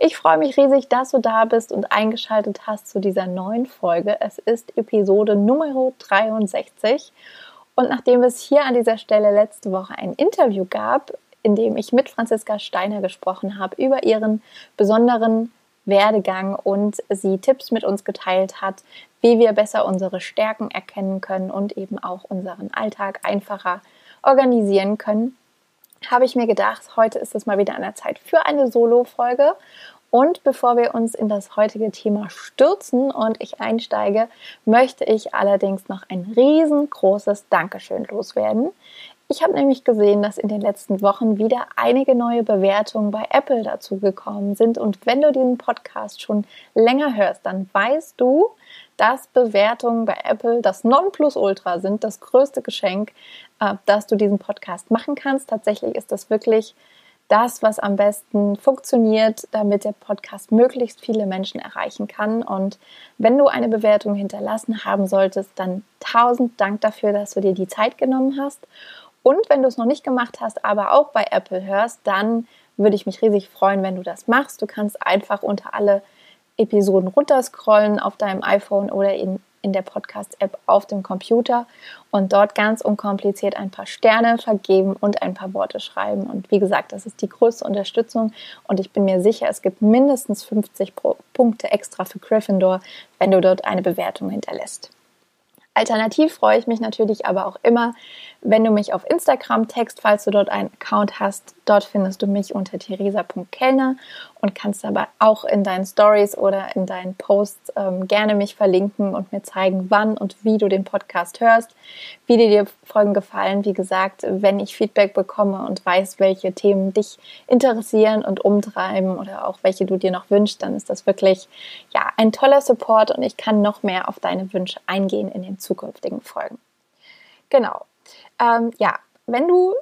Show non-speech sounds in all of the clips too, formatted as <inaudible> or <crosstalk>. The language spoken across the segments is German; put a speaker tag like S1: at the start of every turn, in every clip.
S1: Ich freue mich riesig, dass du da bist und eingeschaltet hast zu dieser neuen Folge. Es ist Episode Nummer 63. Und nachdem es hier an dieser Stelle letzte Woche ein Interview gab, in dem ich mit Franziska Steiner gesprochen habe über ihren besonderen Werdegang und sie Tipps mit uns geteilt hat, wie wir besser unsere Stärken erkennen können und eben auch unseren Alltag einfacher organisieren können, habe ich mir gedacht, heute ist es mal wieder an der Zeit für eine Solo-Folge. Und bevor wir uns in das heutige Thema stürzen und ich einsteige, möchte ich allerdings noch ein riesengroßes Dankeschön loswerden. Ich habe nämlich gesehen, dass in den letzten Wochen wieder einige neue Bewertungen bei Apple dazugekommen sind. Und wenn du diesen Podcast schon länger hörst, dann weißt du, dass Bewertungen bei Apple das Nonplusultra sind, das größte Geschenk, äh, dass du diesen Podcast machen kannst. Tatsächlich ist das wirklich das, was am besten funktioniert, damit der Podcast möglichst viele Menschen erreichen kann. Und wenn du eine Bewertung hinterlassen haben solltest, dann tausend Dank dafür, dass du dir die Zeit genommen hast. Und wenn du es noch nicht gemacht hast, aber auch bei Apple hörst, dann würde ich mich riesig freuen, wenn du das machst. Du kannst einfach unter alle Episoden runterscrollen auf deinem iPhone oder in, in der Podcast-App auf dem Computer und dort ganz unkompliziert ein paar Sterne vergeben und ein paar Worte schreiben. Und wie gesagt, das ist die größte Unterstützung und ich bin mir sicher, es gibt mindestens 50 Punkte extra für Gryffindor, wenn du dort eine Bewertung hinterlässt. Alternativ freue ich mich natürlich aber auch immer, wenn du mich auf Instagram text, falls du dort einen Account hast. Dort findest du mich unter theresa.kellner und kannst aber auch in deinen Stories oder in deinen Posts ähm, gerne mich verlinken und mir zeigen, wann und wie du den Podcast hörst, wie dir die Folgen gefallen. Wie gesagt, wenn ich Feedback bekomme und weiß, welche Themen dich interessieren und umtreiben oder auch welche du dir noch wünschst, dann ist das wirklich ja ein toller Support und ich kann noch mehr auf deine Wünsche eingehen in den zukünftigen Folgen. Genau. Ähm, ja, wenn du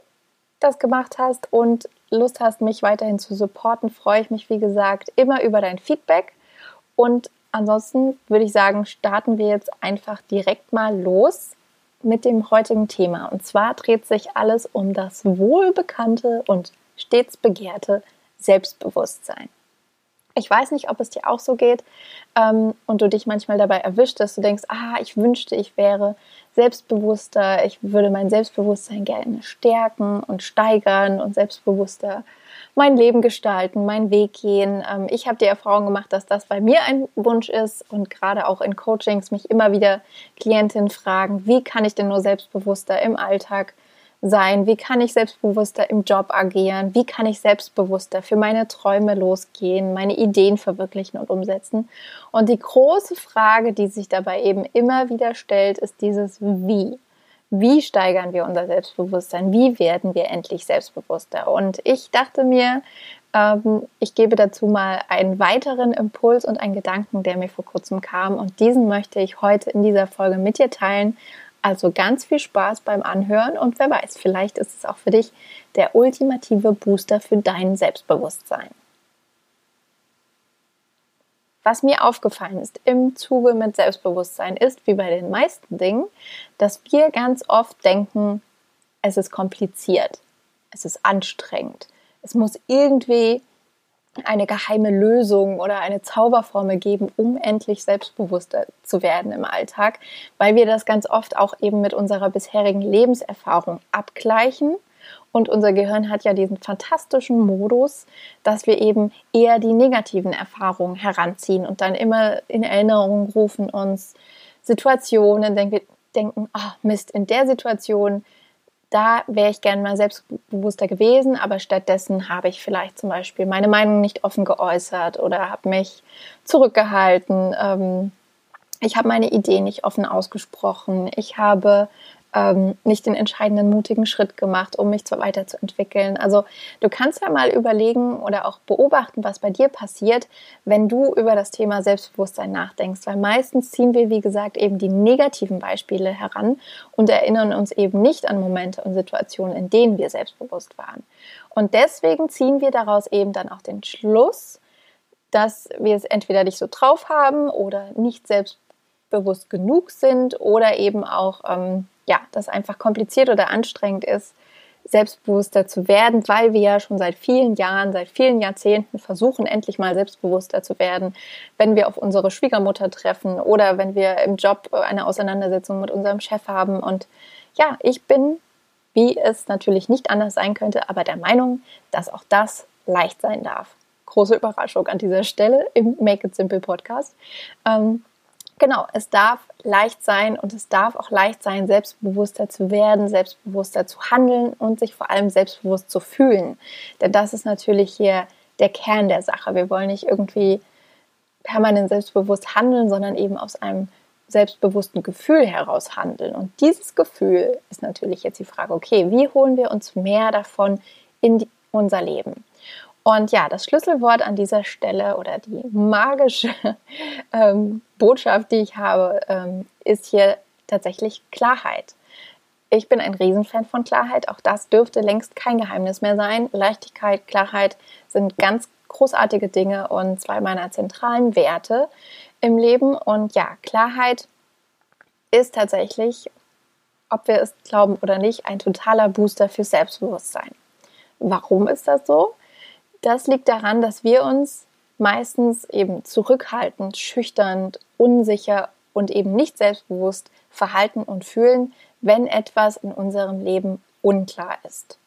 S1: das gemacht hast und Lust hast, mich weiterhin zu supporten, freue ich mich, wie gesagt, immer über dein Feedback. Und ansonsten würde ich sagen, starten wir jetzt einfach direkt mal los mit dem heutigen Thema. Und zwar dreht sich alles um das wohlbekannte und stets begehrte Selbstbewusstsein. Ich weiß nicht, ob es dir auch so geht ähm, und du dich manchmal dabei erwischt, dass du denkst, ah, ich wünschte, ich wäre selbstbewusster, ich würde mein Selbstbewusstsein gerne stärken und steigern und selbstbewusster mein Leben gestalten, meinen Weg gehen. Ähm, ich habe die Erfahrung gemacht, dass das bei mir ein Wunsch ist und gerade auch in Coachings mich immer wieder Klientinnen fragen, wie kann ich denn nur selbstbewusster im Alltag sein? Wie kann ich selbstbewusster im Job agieren? Wie kann ich selbstbewusster für meine Träume losgehen, meine Ideen verwirklichen und umsetzen? Und die große Frage, die sich dabei eben immer wieder stellt, ist dieses Wie. Wie steigern wir unser Selbstbewusstsein? Wie werden wir endlich selbstbewusster? Und ich dachte mir, ähm, ich gebe dazu mal einen weiteren Impuls und einen Gedanken, der mir vor kurzem kam. Und diesen möchte ich heute in dieser Folge mit dir teilen also ganz viel Spaß beim Anhören und wer weiß, vielleicht ist es auch für dich der ultimative Booster für dein Selbstbewusstsein. Was mir aufgefallen ist im Zuge mit Selbstbewusstsein ist, wie bei den meisten Dingen, dass wir ganz oft denken, es ist kompliziert, es ist anstrengend, es muss irgendwie eine geheime Lösung oder eine Zauberformel geben, um endlich selbstbewusster zu werden im Alltag, weil wir das ganz oft auch eben mit unserer bisherigen Lebenserfahrung abgleichen. Und unser Gehirn hat ja diesen fantastischen Modus, dass wir eben eher die negativen Erfahrungen heranziehen und dann immer in Erinnerung rufen uns Situationen, denken, denken, oh Mist, in der Situation da wäre ich gerne mal selbstbewusster gewesen, aber stattdessen habe ich vielleicht zum Beispiel meine Meinung nicht offen geäußert oder habe mich zurückgehalten. Ähm, ich habe meine Idee nicht offen ausgesprochen. Ich habe ähm, nicht den entscheidenden mutigen Schritt gemacht, um mich zwar weiterzuentwickeln. Also du kannst ja mal überlegen oder auch beobachten, was bei dir passiert, wenn du über das Thema Selbstbewusstsein nachdenkst, weil meistens ziehen wir, wie gesagt, eben die negativen Beispiele heran und erinnern uns eben nicht an Momente und Situationen, in denen wir selbstbewusst waren. Und deswegen ziehen wir daraus eben dann auch den Schluss, dass wir es entweder nicht so drauf haben oder nicht selbstbewusst genug sind oder eben auch ähm, ja, das einfach kompliziert oder anstrengend ist, selbstbewusster zu werden, weil wir ja schon seit vielen Jahren, seit vielen Jahrzehnten versuchen, endlich mal selbstbewusster zu werden, wenn wir auf unsere Schwiegermutter treffen oder wenn wir im Job eine Auseinandersetzung mit unserem Chef haben. Und ja, ich bin, wie es natürlich nicht anders sein könnte, aber der Meinung, dass auch das leicht sein darf. Große Überraschung an dieser Stelle im Make It Simple Podcast. Ähm, Genau, es darf leicht sein und es darf auch leicht sein, selbstbewusster zu werden, selbstbewusster zu handeln und sich vor allem selbstbewusst zu fühlen. Denn das ist natürlich hier der Kern der Sache. Wir wollen nicht irgendwie permanent selbstbewusst handeln, sondern eben aus einem selbstbewussten Gefühl heraus handeln. Und dieses Gefühl ist natürlich jetzt die Frage, okay, wie holen wir uns mehr davon in die, unser Leben? Und ja, das Schlüsselwort an dieser Stelle oder die magische <laughs> ähm, Botschaft, die ich habe, ähm, ist hier tatsächlich Klarheit. Ich bin ein Riesenfan von Klarheit. Auch das dürfte längst kein Geheimnis mehr sein. Leichtigkeit, Klarheit sind ganz großartige Dinge und zwei meiner zentralen Werte im Leben. Und ja, Klarheit ist tatsächlich, ob wir es glauben oder nicht, ein totaler Booster für Selbstbewusstsein. Warum ist das so? Das liegt daran, dass wir uns meistens eben zurückhaltend, schüchtern, unsicher und eben nicht selbstbewusst verhalten und fühlen, wenn etwas in unserem Leben unklar ist.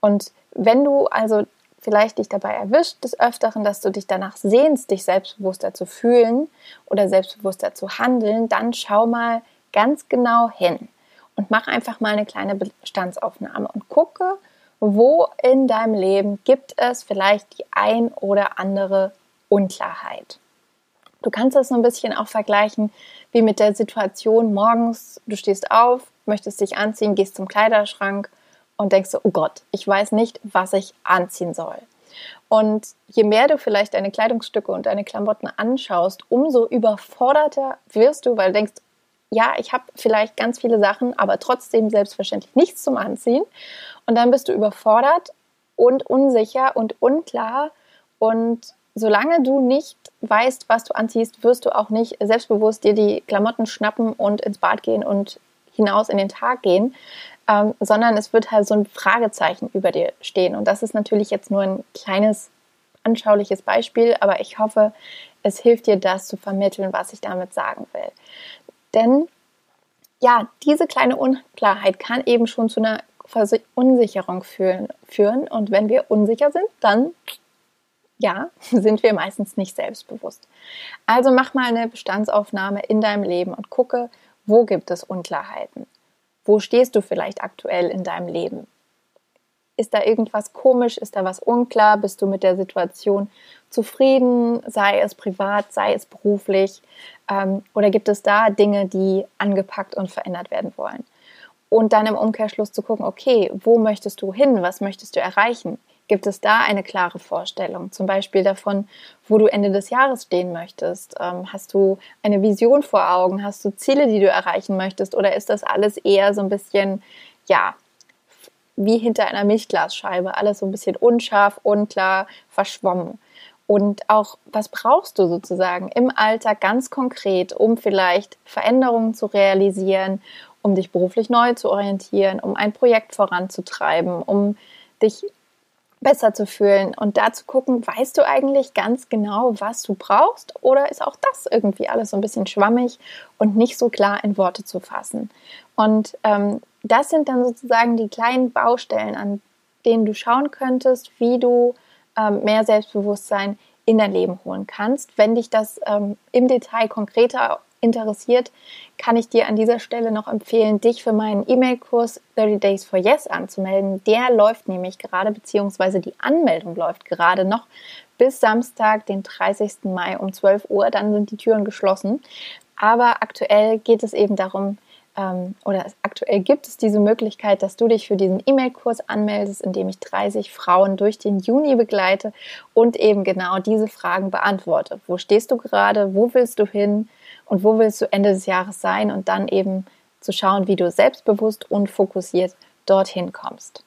S1: Und wenn du also vielleicht dich dabei erwischt des Öfteren, dass du dich danach sehnst, dich selbstbewusster zu fühlen oder selbstbewusster zu handeln, dann schau mal ganz genau hin und mach einfach mal eine kleine Bestandsaufnahme und gucke, wo in deinem Leben gibt es vielleicht die ein oder andere Unklarheit? Du kannst das so ein bisschen auch vergleichen wie mit der Situation morgens, du stehst auf, möchtest dich anziehen, gehst zum Kleiderschrank und denkst so, oh Gott, ich weiß nicht, was ich anziehen soll. Und je mehr du vielleicht deine Kleidungsstücke und deine Klamotten anschaust, umso überforderter wirst du, weil du denkst, ja, ich habe vielleicht ganz viele Sachen, aber trotzdem selbstverständlich nichts zum Anziehen. Und dann bist du überfordert und unsicher und unklar. Und solange du nicht weißt, was du anziehst, wirst du auch nicht selbstbewusst dir die Klamotten schnappen und ins Bad gehen und hinaus in den Tag gehen, ähm, sondern es wird halt so ein Fragezeichen über dir stehen. Und das ist natürlich jetzt nur ein kleines anschauliches Beispiel, aber ich hoffe, es hilft dir, das zu vermitteln, was ich damit sagen will. Denn ja, diese kleine Unklarheit kann eben schon zu einer Verunsicherung führen, führen. Und wenn wir unsicher sind, dann ja, <laughs> sind wir meistens nicht selbstbewusst. Also mach mal eine Bestandsaufnahme in deinem Leben und gucke, wo gibt es Unklarheiten? Wo stehst du vielleicht aktuell in deinem Leben? Ist da irgendwas komisch? Ist da was unklar? Bist du mit der Situation zufrieden? Sei es privat, sei es beruflich? Ähm, oder gibt es da Dinge, die angepackt und verändert werden wollen? Und dann im Umkehrschluss zu gucken, okay, wo möchtest du hin? Was möchtest du erreichen? Gibt es da eine klare Vorstellung? Zum Beispiel davon, wo du Ende des Jahres stehen möchtest? Ähm, hast du eine Vision vor Augen? Hast du Ziele, die du erreichen möchtest? Oder ist das alles eher so ein bisschen, ja, wie hinter einer Milchglasscheibe, alles so ein bisschen unscharf, unklar, verschwommen. Und auch, was brauchst du sozusagen im Alltag ganz konkret, um vielleicht Veränderungen zu realisieren, um dich beruflich neu zu orientieren, um ein Projekt voranzutreiben, um dich besser zu fühlen und da zu gucken, weißt du eigentlich ganz genau, was du brauchst oder ist auch das irgendwie alles so ein bisschen schwammig und nicht so klar in Worte zu fassen? Und ähm, das sind dann sozusagen die kleinen Baustellen, an denen du schauen könntest, wie du ähm, mehr Selbstbewusstsein in dein Leben holen kannst. Wenn dich das ähm, im Detail konkreter interessiert, kann ich dir an dieser Stelle noch empfehlen, dich für meinen E-Mail-Kurs 30 Days for Yes anzumelden. Der läuft nämlich gerade, beziehungsweise die Anmeldung läuft gerade noch bis Samstag, den 30. Mai um 12 Uhr. Dann sind die Türen geschlossen. Aber aktuell geht es eben darum, ähm, oder aktuell gibt es diese Möglichkeit, dass du dich für diesen E-Mail-Kurs anmeldest, in dem ich 30 Frauen durch den Juni begleite und eben genau diese Fragen beantworte. Wo stehst du gerade? Wo willst du hin? Und wo willst du Ende des Jahres sein? Und dann eben zu schauen, wie du selbstbewusst und fokussiert dorthin kommst.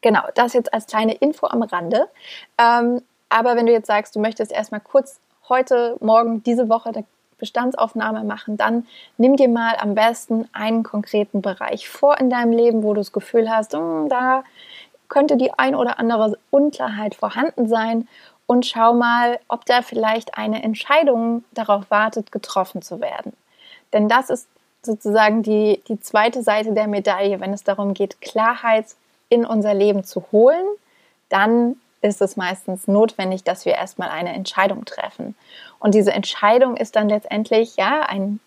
S1: Genau, das jetzt als kleine Info am Rande. Ähm, aber wenn du jetzt sagst, du möchtest erstmal kurz heute, morgen, diese Woche eine Bestandsaufnahme machen, dann nimm dir mal am besten einen konkreten Bereich vor in deinem Leben, wo du das Gefühl hast, hm, da könnte die ein oder andere Unklarheit vorhanden sein und schau mal, ob da vielleicht eine Entscheidung darauf wartet, getroffen zu werden. Denn das ist sozusagen die, die zweite Seite der Medaille, wenn es darum geht, Klarheit in unser Leben zu holen, dann ist es meistens notwendig, dass wir erstmal eine Entscheidung treffen. Und diese Entscheidung ist dann letztendlich ja ein,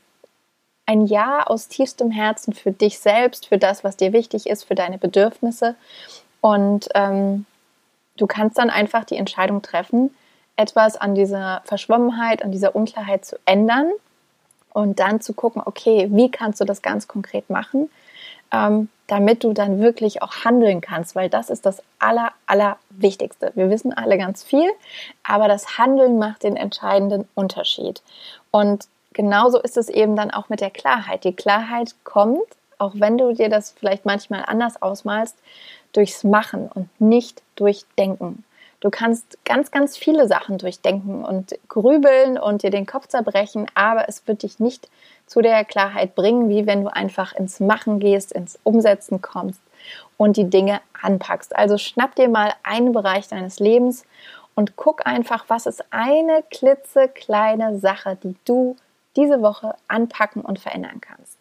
S1: ein Ja aus tiefstem Herzen für dich selbst, für das, was dir wichtig ist, für deine Bedürfnisse. Und ähm, du kannst dann einfach die Entscheidung treffen, etwas an dieser Verschwommenheit, an dieser Unklarheit zu ändern und dann zu gucken, okay, wie kannst du das ganz konkret machen? Ähm, damit du dann wirklich auch handeln kannst, weil das ist das Aller, Allerwichtigste. Wir wissen alle ganz viel, aber das Handeln macht den entscheidenden Unterschied. Und genauso ist es eben dann auch mit der Klarheit. Die Klarheit kommt, auch wenn du dir das vielleicht manchmal anders ausmalst, durchs Machen und nicht durch Denken. Du kannst ganz, ganz viele Sachen durchdenken und grübeln und dir den Kopf zerbrechen, aber es wird dich nicht zu der Klarheit bringen, wie wenn du einfach ins Machen gehst, ins Umsetzen kommst und die Dinge anpackst. Also schnapp dir mal einen Bereich deines Lebens und guck einfach, was ist eine klitzekleine Sache, die du diese Woche anpacken und verändern kannst.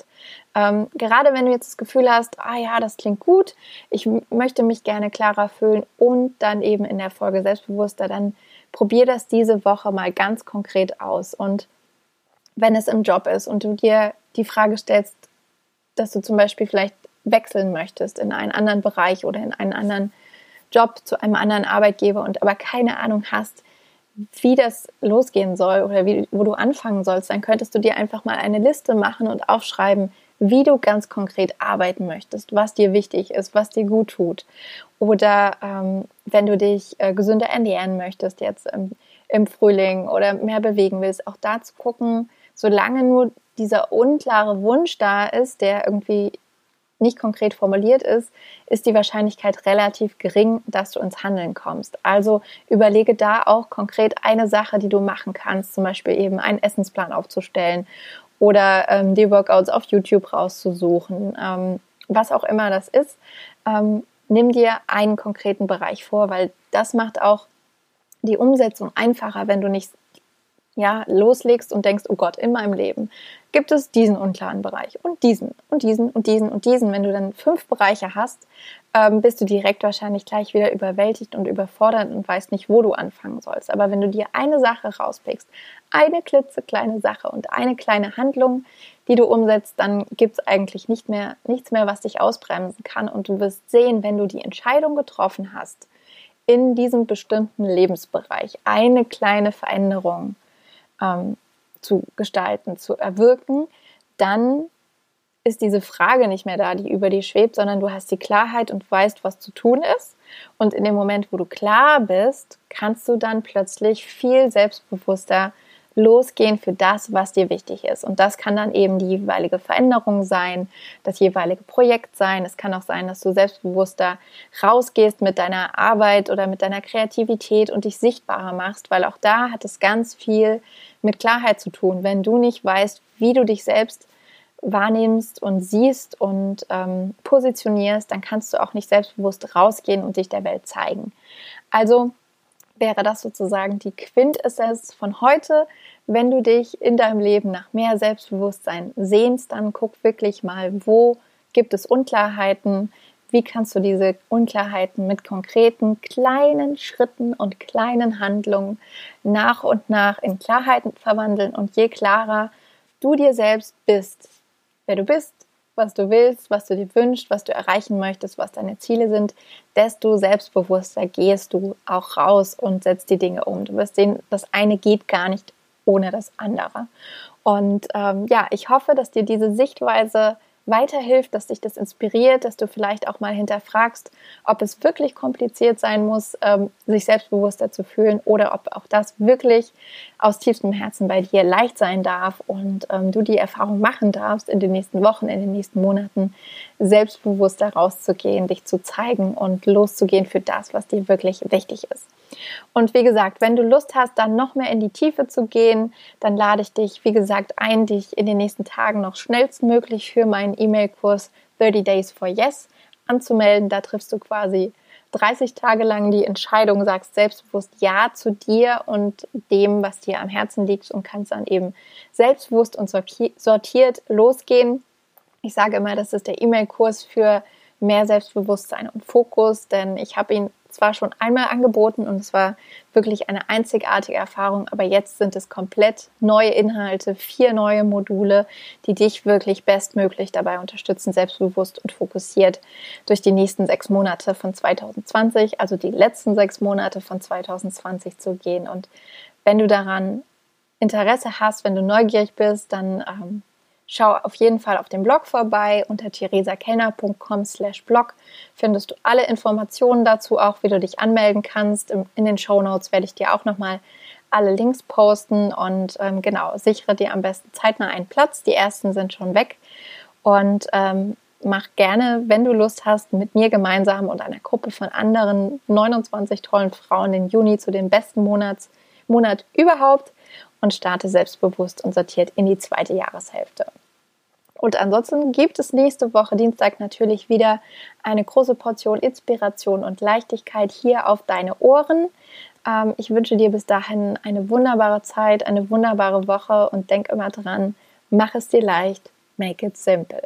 S1: Ähm, gerade wenn du jetzt das Gefühl hast, ah ja, das klingt gut, ich möchte mich gerne klarer fühlen und dann eben in der Folge selbstbewusster, dann probier das diese Woche mal ganz konkret aus. Und wenn es im Job ist und du dir die Frage stellst, dass du zum Beispiel vielleicht wechseln möchtest in einen anderen Bereich oder in einen anderen Job zu einem anderen Arbeitgeber und aber keine Ahnung hast, wie das losgehen soll oder wie, wo du anfangen sollst, dann könntest du dir einfach mal eine Liste machen und aufschreiben, wie du ganz konkret arbeiten möchtest, was dir wichtig ist, was dir gut tut. Oder ähm, wenn du dich äh, gesünder ernähren möchtest jetzt im, im Frühling oder mehr bewegen willst, auch da zu gucken, solange nur dieser unklare Wunsch da ist, der irgendwie nicht konkret formuliert ist, ist die Wahrscheinlichkeit relativ gering, dass du ins Handeln kommst. Also überlege da auch konkret eine Sache, die du machen kannst, zum Beispiel eben einen Essensplan aufzustellen oder ähm, die Workouts auf YouTube rauszusuchen, ähm, was auch immer das ist. Ähm, nimm dir einen konkreten Bereich vor, weil das macht auch die Umsetzung einfacher, wenn du nicht ja, loslegst und denkst, oh Gott, in meinem Leben gibt es diesen unklaren Bereich und diesen und diesen und diesen und diesen. Wenn du dann fünf Bereiche hast, ähm, bist du direkt wahrscheinlich gleich wieder überwältigt und überfordert und weißt nicht, wo du anfangen sollst. Aber wenn du dir eine Sache rauspickst, eine klitzekleine Sache und eine kleine Handlung, die du umsetzt, dann gibt es eigentlich nicht mehr, nichts mehr, was dich ausbremsen kann. Und du wirst sehen, wenn du die Entscheidung getroffen hast, in diesem bestimmten Lebensbereich eine kleine Veränderung ähm, zu gestalten, zu erwirken, dann ist diese Frage nicht mehr da, die über dir schwebt, sondern du hast die Klarheit und weißt, was zu tun ist. Und in dem Moment, wo du klar bist, kannst du dann plötzlich viel selbstbewusster losgehen für das, was dir wichtig ist. Und das kann dann eben die jeweilige Veränderung sein, das jeweilige Projekt sein. Es kann auch sein, dass du selbstbewusster rausgehst mit deiner Arbeit oder mit deiner Kreativität und dich sichtbarer machst, weil auch da hat es ganz viel mit Klarheit zu tun. Wenn du nicht weißt, wie du dich selbst wahrnimmst und siehst und ähm, positionierst, dann kannst du auch nicht selbstbewusst rausgehen und dich der Welt zeigen. Also wäre das sozusagen die Quintessenz von heute. Wenn du dich in deinem Leben nach mehr Selbstbewusstsein sehnst, dann guck wirklich mal, wo gibt es Unklarheiten, wie kannst du diese Unklarheiten mit konkreten kleinen Schritten und kleinen Handlungen nach und nach in Klarheiten verwandeln und je klarer du dir selbst bist, wer du bist, was du willst, was du dir wünschst, was du erreichen möchtest, was deine Ziele sind, desto selbstbewusster gehst du auch raus und setzt die Dinge um. Du wirst sehen, das eine geht gar nicht ohne das andere. Und ähm, ja, ich hoffe, dass dir diese Sichtweise weiterhilft, dass dich das inspiriert, dass du vielleicht auch mal hinterfragst, ob es wirklich kompliziert sein muss, ähm, sich selbstbewusster zu fühlen oder ob auch das wirklich aus tiefstem Herzen bei dir leicht sein darf und ähm, du die Erfahrung machen darfst, in den nächsten Wochen, in den nächsten Monaten selbstbewusster rauszugehen, dich zu zeigen und loszugehen für das, was dir wirklich wichtig ist. Und wie gesagt, wenn du Lust hast, dann noch mehr in die Tiefe zu gehen, dann lade ich dich, wie gesagt, ein, dich in den nächsten Tagen noch schnellstmöglich für meinen E-Mail-Kurs 30 Days for Yes anzumelden. Da triffst du quasi 30 Tage lang die Entscheidung, sagst selbstbewusst Ja zu dir und dem, was dir am Herzen liegt und kannst dann eben selbstbewusst und sortiert losgehen. Ich sage immer, das ist der E-Mail-Kurs für mehr Selbstbewusstsein und Fokus, denn ich habe ihn zwar schon einmal angeboten und es war wirklich eine einzigartige Erfahrung, aber jetzt sind es komplett neue Inhalte, vier neue Module, die dich wirklich bestmöglich dabei unterstützen, selbstbewusst und fokussiert durch die nächsten sechs Monate von 2020, also die letzten sechs Monate von 2020 zu gehen. Und wenn du daran Interesse hast, wenn du neugierig bist, dann ähm, Schau auf jeden Fall auf dem Blog vorbei. Unter theresakellner.com slash blog findest du alle Informationen dazu, auch wie du dich anmelden kannst. In den Show Notes werde ich dir auch nochmal alle Links posten und ähm, genau, sichere dir am besten zeitnah einen Platz. Die ersten sind schon weg und ähm, mach gerne, wenn du Lust hast, mit mir gemeinsam und einer Gruppe von anderen 29 tollen Frauen den Juni zu den besten Monats, Monat überhaupt und starte selbstbewusst und sortiert in die zweite Jahreshälfte. Und ansonsten gibt es nächste Woche Dienstag natürlich wieder eine große Portion Inspiration und Leichtigkeit hier auf deine Ohren. Ähm, ich wünsche dir bis dahin eine wunderbare Zeit, eine wunderbare Woche und denk immer dran, mach es dir leicht, make it simple.